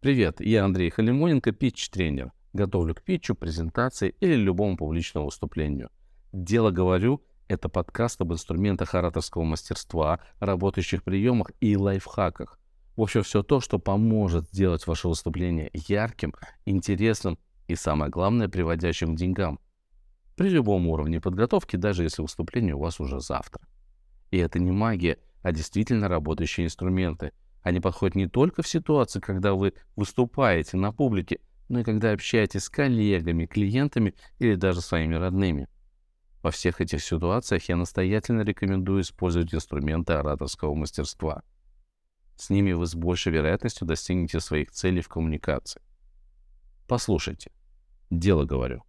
Привет, я Андрей Халимоненко, питч-тренер. Готовлю к питчу, презентации или любому публичному выступлению. «Дело говорю» — это подкаст об инструментах ораторского мастерства, работающих приемах и лайфхаках. В общем, все то, что поможет сделать ваше выступление ярким, интересным и, самое главное, приводящим к деньгам. При любом уровне подготовки, даже если выступление у вас уже завтра. И это не магия, а действительно работающие инструменты — они подходят не только в ситуации, когда вы выступаете на публике, но и когда общаетесь с коллегами, клиентами или даже своими родными. Во всех этих ситуациях я настоятельно рекомендую использовать инструменты ораторского мастерства. С ними вы с большей вероятностью достигнете своих целей в коммуникации. Послушайте. Дело говорю.